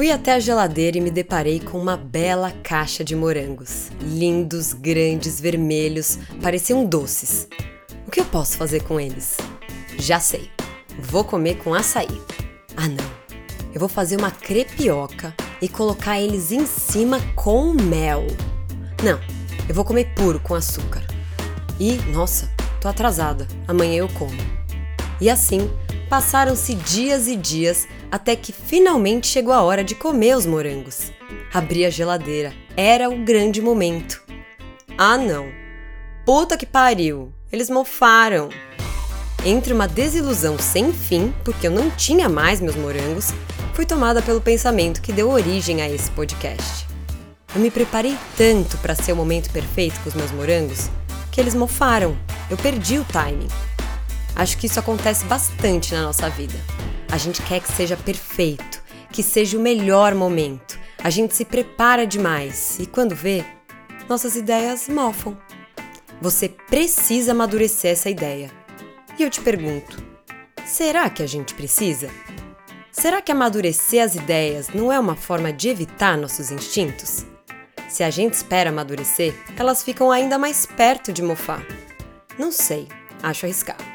Fui até a geladeira e me deparei com uma bela caixa de morangos. Lindos, grandes, vermelhos, pareciam doces. O que eu posso fazer com eles? Já sei. Vou comer com açaí. Ah, não. Eu vou fazer uma crepioca e colocar eles em cima com mel. Não, eu vou comer puro com açúcar. E, nossa, tô atrasada. Amanhã eu como. E assim, passaram-se dias e dias até que finalmente chegou a hora de comer os morangos. Abri a geladeira. Era o grande momento. Ah, não. Puta que pariu! Eles mofaram. Entre uma desilusão sem fim, porque eu não tinha mais meus morangos, fui tomada pelo pensamento que deu origem a esse podcast. Eu me preparei tanto para ser o momento perfeito com os meus morangos que eles mofaram. Eu perdi o timing. Acho que isso acontece bastante na nossa vida. A gente quer que seja perfeito, que seja o melhor momento. A gente se prepara demais e quando vê, nossas ideias mofam. Você precisa amadurecer essa ideia. E eu te pergunto: será que a gente precisa? Será que amadurecer as ideias não é uma forma de evitar nossos instintos? Se a gente espera amadurecer, elas ficam ainda mais perto de mofar. Não sei, acho arriscado.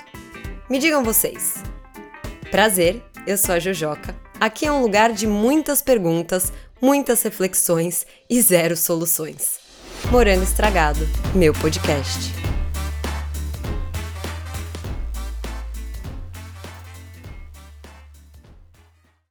Me digam vocês. Prazer, eu sou a Jojoca. Aqui é um lugar de muitas perguntas, muitas reflexões e zero soluções. Morango Estragado, meu podcast.